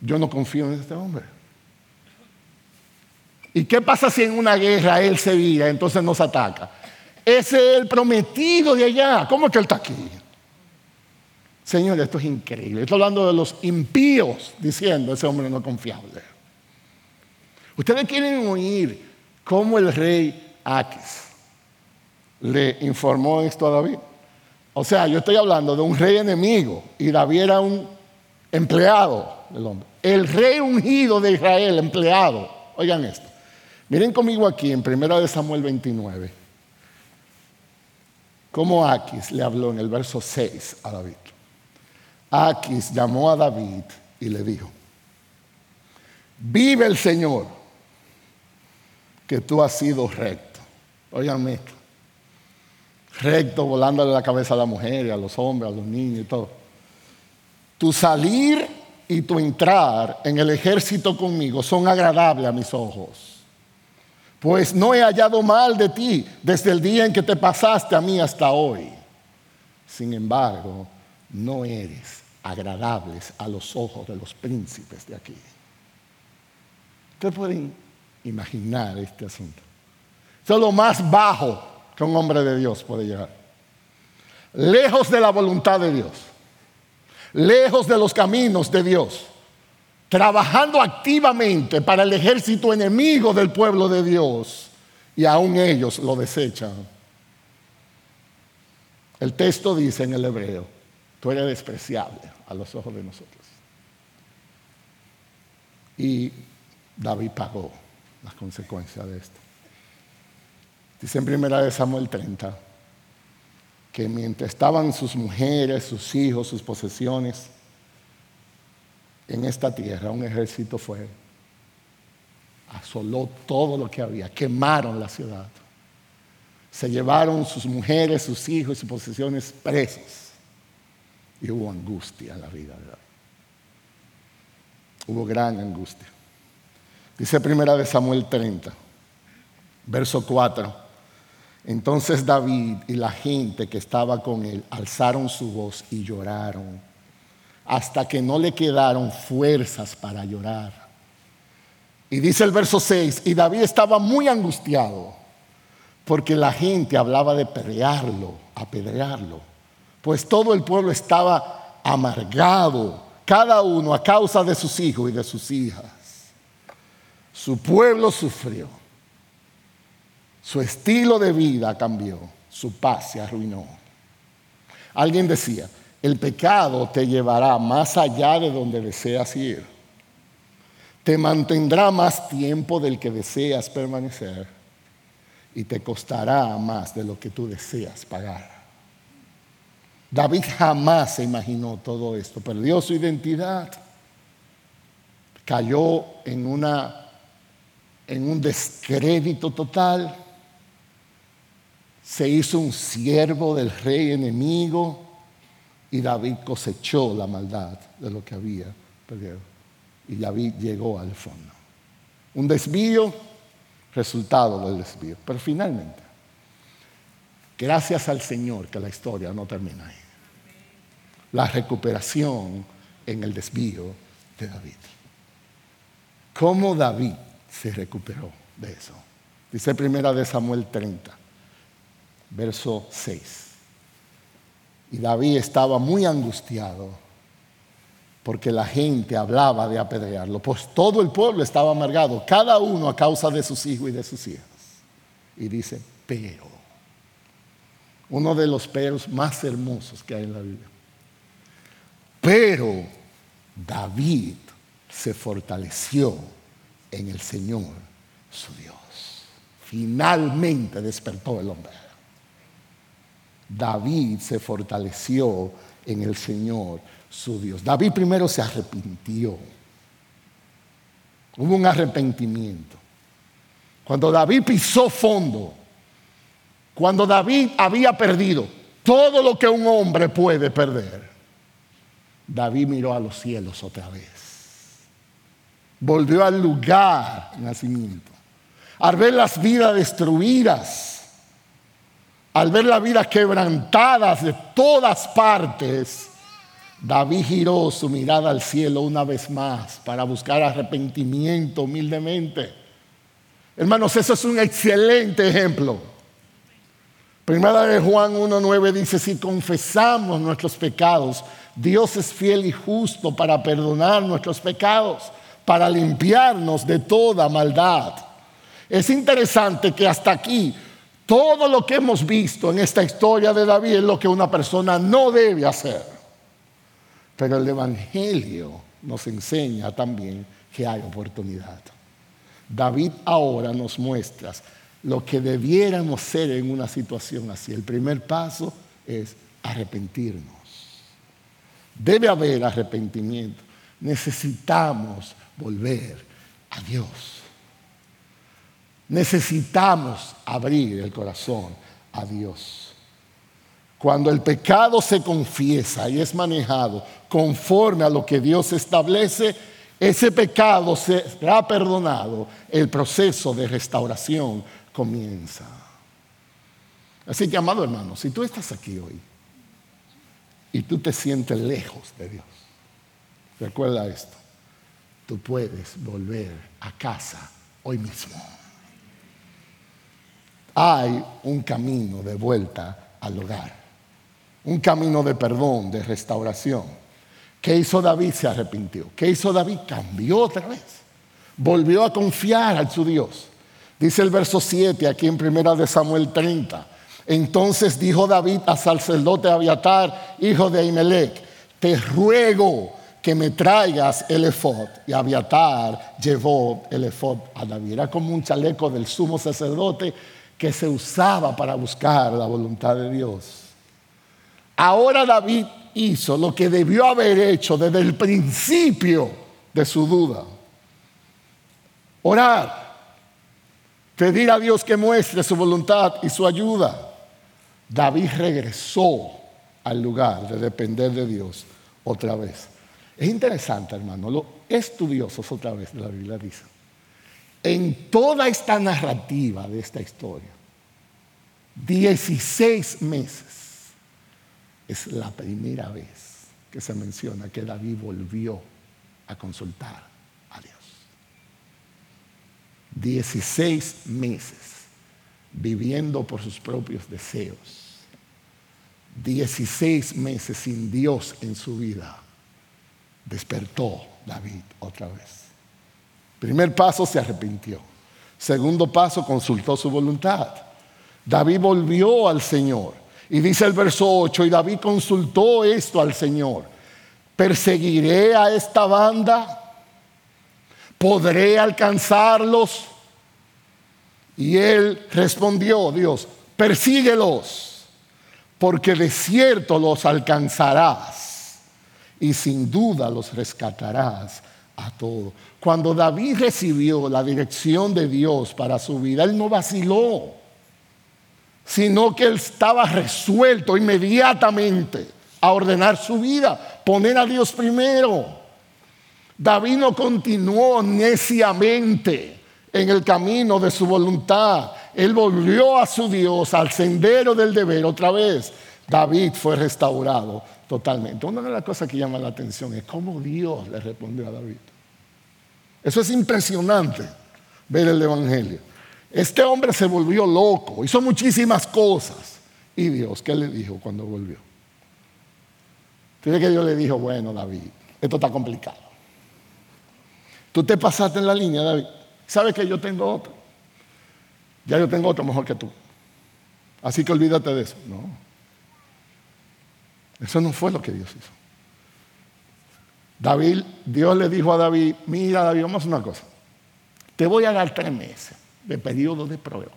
yo no confío en este hombre. ¿Y qué pasa si en una guerra él se vira, entonces nos ataca? Ese es el prometido de allá. ¿Cómo es que él está aquí? Señor, esto es increíble. Estoy hablando de los impíos diciendo, ese hombre no es confiable. Ustedes quieren oír cómo el rey Aquis le informó esto a David. O sea, yo estoy hablando de un rey enemigo y David era un empleado del hombre. El rey ungido de Israel, empleado. oigan esto. Miren conmigo aquí en 1 Samuel 29, cómo Aquis le habló en el verso 6 a David. Aquis llamó a David y le dijo, vive el Señor, que tú has sido recto. Oigan esto, recto, volándole la cabeza a la mujer, a los hombres, a los niños y todo. Tu salir y tu entrar en el ejército conmigo son agradables a mis ojos. Pues no he hallado mal de ti desde el día en que te pasaste a mí hasta hoy. Sin embargo, no eres agradables a los ojos de los príncipes de aquí. Ustedes pueden imaginar este asunto. Eso es lo más bajo que un hombre de Dios puede llegar. Lejos de la voluntad de Dios lejos de los caminos de Dios, trabajando activamente para el ejército enemigo del pueblo de Dios, y aún ellos lo desechan. El texto dice en el hebreo, tú eres despreciable a los ojos de nosotros. Y David pagó las consecuencias de esto. Dice en primera de Samuel 30, que mientras estaban sus mujeres, sus hijos, sus posesiones en esta tierra, un ejército fue, asoló todo lo que había, quemaron la ciudad, se llevaron sus mujeres, sus hijos y sus posesiones presos. Y hubo angustia en la vida de David. Hubo gran angustia. Dice primera de Samuel 30, verso 4. Entonces David y la gente que estaba con él alzaron su voz y lloraron hasta que no le quedaron fuerzas para llorar. Y dice el verso 6, y David estaba muy angustiado porque la gente hablaba de apedrearlo, apedrearlo, pues todo el pueblo estaba amargado, cada uno a causa de sus hijos y de sus hijas. Su pueblo sufrió. Su estilo de vida cambió, su paz se arruinó. Alguien decía, el pecado te llevará más allá de donde deseas ir. Te mantendrá más tiempo del que deseas permanecer y te costará más de lo que tú deseas pagar. David jamás se imaginó todo esto, perdió su identidad, cayó en, una, en un descrédito total se hizo un siervo del rey enemigo y David cosechó la maldad de lo que había perdido. Y David llegó al fondo. Un desvío, resultado del desvío. Pero finalmente, gracias al Señor que la historia no termina ahí. La recuperación en el desvío de David. ¿Cómo David se recuperó de eso? Dice primera de Samuel 30 verso 6. Y David estaba muy angustiado porque la gente hablaba de apedrearlo, pues todo el pueblo estaba amargado, cada uno a causa de sus hijos y de sus hijas. Y dice, pero, uno de los peros más hermosos que hay en la Biblia. Pero David se fortaleció en el Señor, su Dios. Finalmente despertó el hombre. David se fortaleció en el Señor, su Dios. David primero se arrepintió. Hubo un arrepentimiento. Cuando David pisó fondo, cuando David había perdido todo lo que un hombre puede perder, David miró a los cielos otra vez. Volvió al lugar de nacimiento. Al ver las vidas destruidas, al ver la vida quebrantada de todas partes, David giró su mirada al cielo una vez más para buscar arrepentimiento humildemente. Hermanos, eso es un excelente ejemplo. Primera de Juan 1.9 dice, si confesamos nuestros pecados, Dios es fiel y justo para perdonar nuestros pecados, para limpiarnos de toda maldad. Es interesante que hasta aquí todo lo que hemos visto en esta historia de David es lo que una persona no debe hacer. Pero el Evangelio nos enseña también que hay oportunidad. David ahora nos muestra lo que debiéramos ser en una situación así. El primer paso es arrepentirnos. Debe haber arrepentimiento. Necesitamos volver a Dios. Necesitamos abrir el corazón a Dios. Cuando el pecado se confiesa y es manejado conforme a lo que Dios establece, ese pecado será perdonado, el proceso de restauración comienza. Así que, amado hermano, si tú estás aquí hoy y tú te sientes lejos de Dios, recuerda esto, tú puedes volver a casa hoy mismo. Hay un camino de vuelta al hogar, un camino de perdón, de restauración. ¿Qué hizo David? Se arrepintió. ¿Qué hizo David? Cambió otra vez. Volvió a confiar a su Dios. Dice el verso 7 aquí en primera de Samuel 30. Entonces dijo David al sacerdote Abiatar, hijo de Ahimelech, te ruego que me traigas el efod. Y Abiatar llevó el efod a David. Era como un chaleco del sumo sacerdote que se usaba para buscar la voluntad de Dios. Ahora David hizo lo que debió haber hecho desde el principio de su duda. Orar, pedir a Dios que muestre su voluntad y su ayuda. David regresó al lugar de depender de Dios otra vez. Es interesante, hermano, los estudiosos otra vez la Biblia dicen, en toda esta narrativa de esta historia, 16 meses es la primera vez que se menciona que David volvió a consultar a Dios. 16 meses viviendo por sus propios deseos. 16 meses sin Dios en su vida. Despertó David otra vez. Primer paso, se arrepintió. Segundo paso, consultó su voluntad. David volvió al Señor. Y dice el verso 8, y David consultó esto al Señor. ¿Perseguiré a esta banda? ¿Podré alcanzarlos? Y él respondió, Dios, persíguelos, porque de cierto los alcanzarás y sin duda los rescatarás a todos. Cuando David recibió la dirección de Dios para su vida, él no vaciló sino que él estaba resuelto inmediatamente a ordenar su vida, poner a Dios primero. David no continuó neciamente en el camino de su voluntad. Él volvió a su Dios, al sendero del deber otra vez. David fue restaurado totalmente. Una de las cosas que llama la atención es cómo Dios le respondió a David. Eso es impresionante ver el Evangelio. Este hombre se volvió loco, hizo muchísimas cosas. ¿Y Dios qué le dijo cuando volvió? Tiene que Dios le dijo, bueno, David, esto está complicado. Tú te pasaste en la línea, David. ¿Sabes que yo tengo otro? Ya yo tengo otro mejor que tú. Así que olvídate de eso. No. Eso no fue lo que Dios hizo. David, Dios le dijo a David, mira David, vamos a hacer una cosa. Te voy a dar tres meses de periodo de prueba.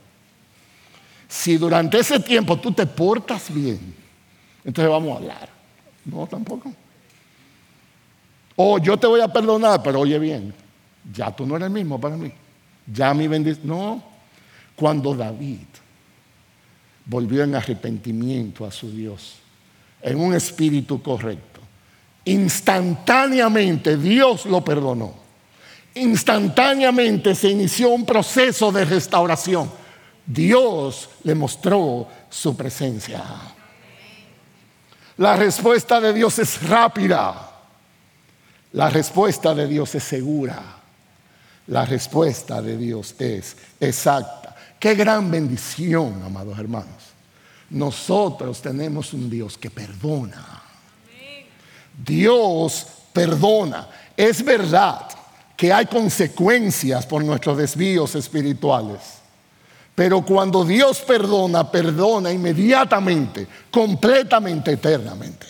Si durante ese tiempo tú te portas bien, entonces vamos a hablar. No, tampoco. O yo te voy a perdonar, pero oye bien, ya tú no eres el mismo para mí. Ya mi bendición. No, cuando David volvió en arrepentimiento a su Dios, en un espíritu correcto, instantáneamente Dios lo perdonó instantáneamente se inició un proceso de restauración. Dios le mostró su presencia. La respuesta de Dios es rápida. La respuesta de Dios es segura. La respuesta de Dios es exacta. Qué gran bendición, amados hermanos. Nosotros tenemos un Dios que perdona. Dios perdona. Es verdad que hay consecuencias por nuestros desvíos espirituales. Pero cuando Dios perdona, perdona inmediatamente, completamente, eternamente.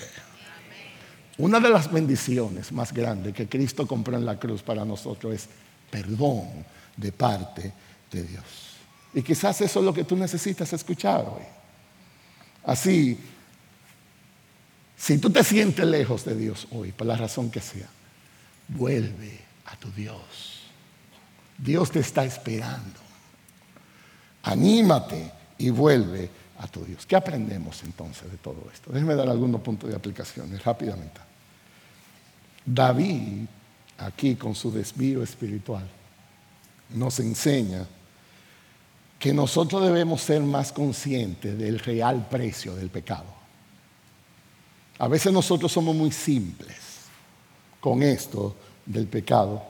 Una de las bendiciones más grandes que Cristo compró en la cruz para nosotros es perdón de parte de Dios. Y quizás eso es lo que tú necesitas escuchar hoy. Así, si tú te sientes lejos de Dios hoy, por la razón que sea, vuelve a tu Dios. Dios te está esperando. Anímate y vuelve a tu Dios. ¿Qué aprendemos entonces de todo esto? Déjenme dar algunos puntos de aplicaciones rápidamente. David, aquí con su desvío espiritual, nos enseña que nosotros debemos ser más conscientes del real precio del pecado. A veces nosotros somos muy simples con esto del pecado.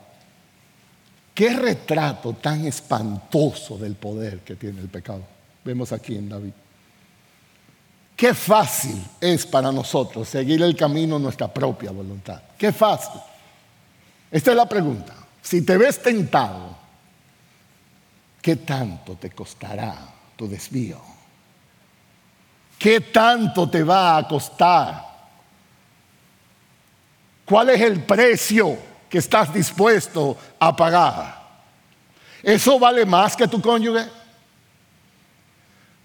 Qué retrato tan espantoso del poder que tiene el pecado. Vemos aquí en David. Qué fácil es para nosotros seguir el camino nuestra propia voluntad. Qué fácil. Esta es la pregunta. Si te ves tentado, ¿qué tanto te costará tu desvío? ¿Qué tanto te va a costar? ¿Cuál es el precio que estás dispuesto a pagar? ¿Eso vale más que tu cónyuge?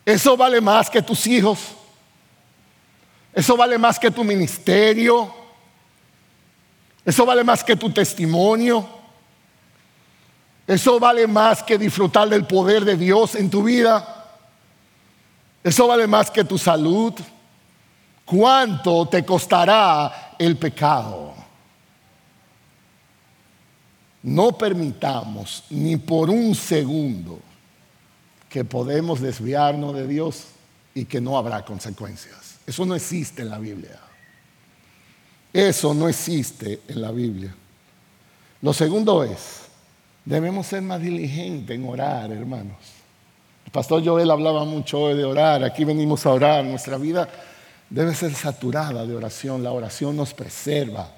¿Eso vale más que tus hijos? Eso vale más que tu ministerio. Eso vale más que tu testimonio. Eso vale más que disfrutar del poder de Dios en tu vida. Eso vale más que tu salud. ¿Cuánto te costará el pecado? No permitamos ni por un segundo que podemos desviarnos de Dios y que no habrá consecuencias. Eso no existe en la Biblia. Eso no existe en la Biblia. Lo segundo es, debemos ser más diligentes en orar, hermanos. El pastor Joel hablaba mucho hoy de orar, aquí venimos a orar. Nuestra vida debe ser saturada de oración. La oración nos preserva,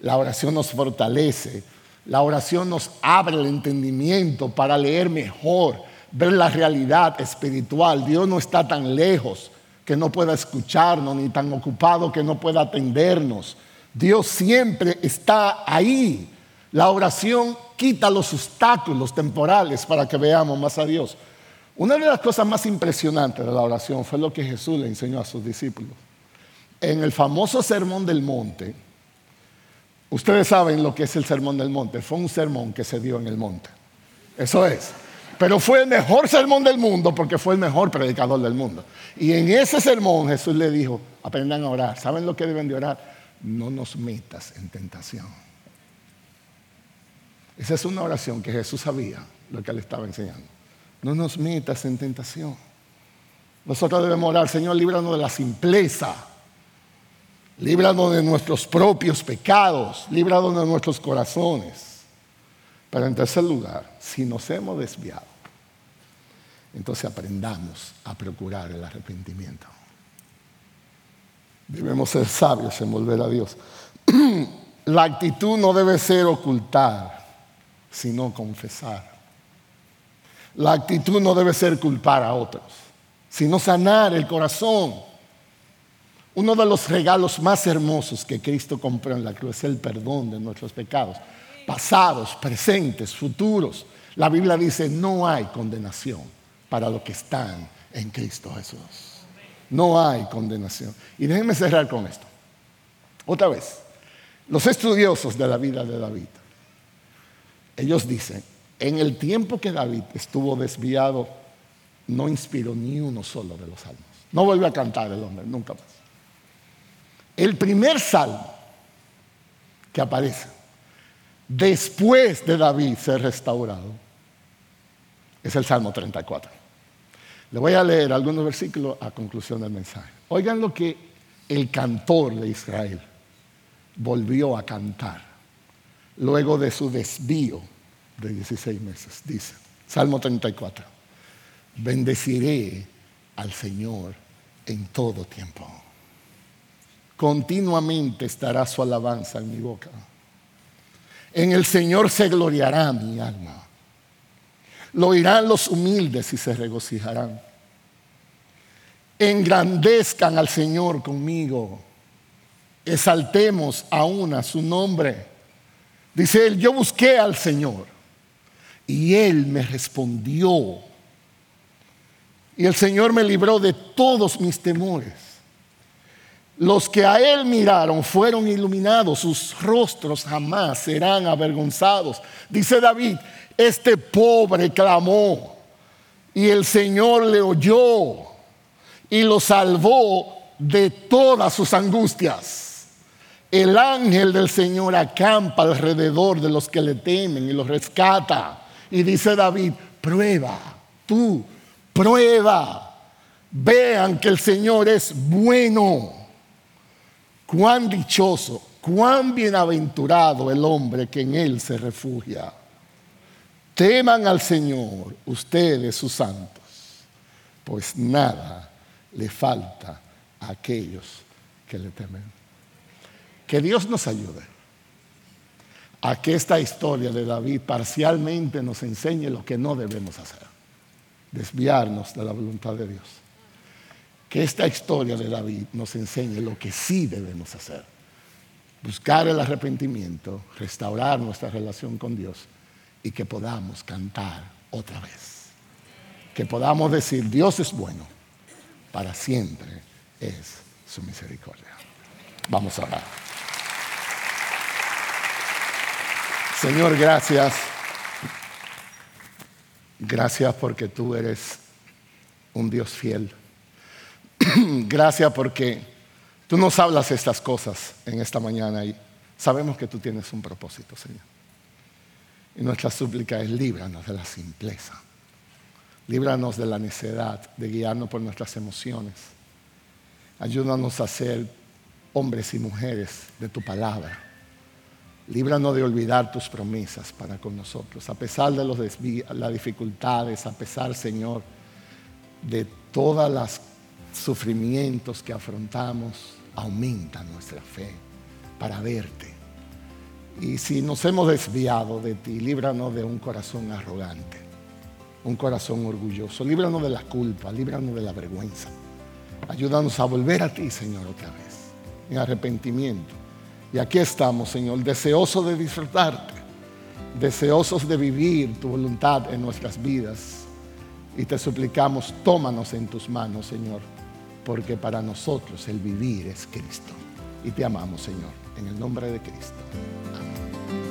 la oración nos fortalece, la oración nos abre el entendimiento para leer mejor, ver la realidad espiritual. Dios no está tan lejos que no pueda escucharnos, ni tan ocupado que no pueda atendernos. Dios siempre está ahí. La oración quita los obstáculos temporales para que veamos más a Dios. Una de las cosas más impresionantes de la oración fue lo que Jesús le enseñó a sus discípulos. En el famoso Sermón del Monte, ustedes saben lo que es el Sermón del Monte, fue un sermón que se dio en el monte. Eso es. Pero fue el mejor sermón del mundo porque fue el mejor predicador del mundo. Y en ese sermón Jesús le dijo, aprendan a orar. ¿Saben lo que deben de orar? No nos metas en tentación. Esa es una oración que Jesús sabía lo que le estaba enseñando. No nos metas en tentación. Nosotros debemos orar, Señor, líbranos de la simpleza. Líbranos de nuestros propios pecados. Líbranos de nuestros corazones. Pero en tercer lugar, si nos hemos desviado, entonces aprendamos a procurar el arrepentimiento. Debemos ser sabios en volver a Dios. La actitud no debe ser ocultar, sino confesar. La actitud no debe ser culpar a otros, sino sanar el corazón. Uno de los regalos más hermosos que Cristo compró en la cruz es el perdón de nuestros pecados pasados, presentes, futuros. La Biblia dice, no hay condenación para los que están en Cristo Jesús. No hay condenación. Y déjenme cerrar con esto. Otra vez, los estudiosos de la vida de David, ellos dicen, en el tiempo que David estuvo desviado, no inspiró ni uno solo de los salmos. No volvió a cantar el hombre, nunca más. El primer salmo que aparece después de David ser restaurado, es el Salmo 34. Le voy a leer algunos versículos a conclusión del mensaje. Oigan lo que el cantor de Israel volvió a cantar luego de su desvío de 16 meses. Dice, Salmo 34, bendeciré al Señor en todo tiempo. Continuamente estará su alabanza en mi boca. En el Señor se gloriará mi alma. Lo oirán los humildes y se regocijarán. Engrandezcan al Señor conmigo. Exaltemos aún a su nombre. Dice él, yo busqué al Señor y Él me respondió. Y el Señor me libró de todos mis temores. Los que a Él miraron fueron iluminados, sus rostros jamás serán avergonzados. Dice David, este pobre clamó y el Señor le oyó y lo salvó de todas sus angustias. El ángel del Señor acampa alrededor de los que le temen y los rescata. Y dice David, prueba, tú, prueba. Vean que el Señor es bueno. Cuán dichoso, cuán bienaventurado el hombre que en Él se refugia. Teman al Señor, ustedes sus santos, pues nada le falta a aquellos que le temen. Que Dios nos ayude a que esta historia de David parcialmente nos enseñe lo que no debemos hacer, desviarnos de la voluntad de Dios. Que esta historia de David nos enseñe lo que sí debemos hacer, buscar el arrepentimiento, restaurar nuestra relación con Dios y que podamos cantar otra vez. Que podamos decir, Dios es bueno, para siempre es su misericordia. Vamos a orar. Señor, gracias. Gracias porque tú eres un Dios fiel. gracias porque tú nos hablas estas cosas en esta mañana y sabemos que tú tienes un propósito, Señor. Y nuestra súplica es líbranos de la simpleza. Líbranos de la necedad, de guiarnos por nuestras emociones. Ayúdanos a ser hombres y mujeres de tu palabra. Líbranos de olvidar tus promesas para con nosotros, a pesar de los las dificultades, a pesar, Señor, de todos los sufrimientos que afrontamos, aumenta nuestra fe para verte y si nos hemos desviado de ti, líbranos de un corazón arrogante, un corazón orgulloso. Líbranos de la culpa, líbranos de la vergüenza. Ayúdanos a volver a ti, Señor, otra vez, en arrepentimiento. Y aquí estamos, Señor, deseosos de disfrutarte, deseosos de vivir tu voluntad en nuestras vidas. Y te suplicamos, tómanos en tus manos, Señor, porque para nosotros el vivir es Cristo. Y te amamos, Señor, en el nombre de Cristo. Amén.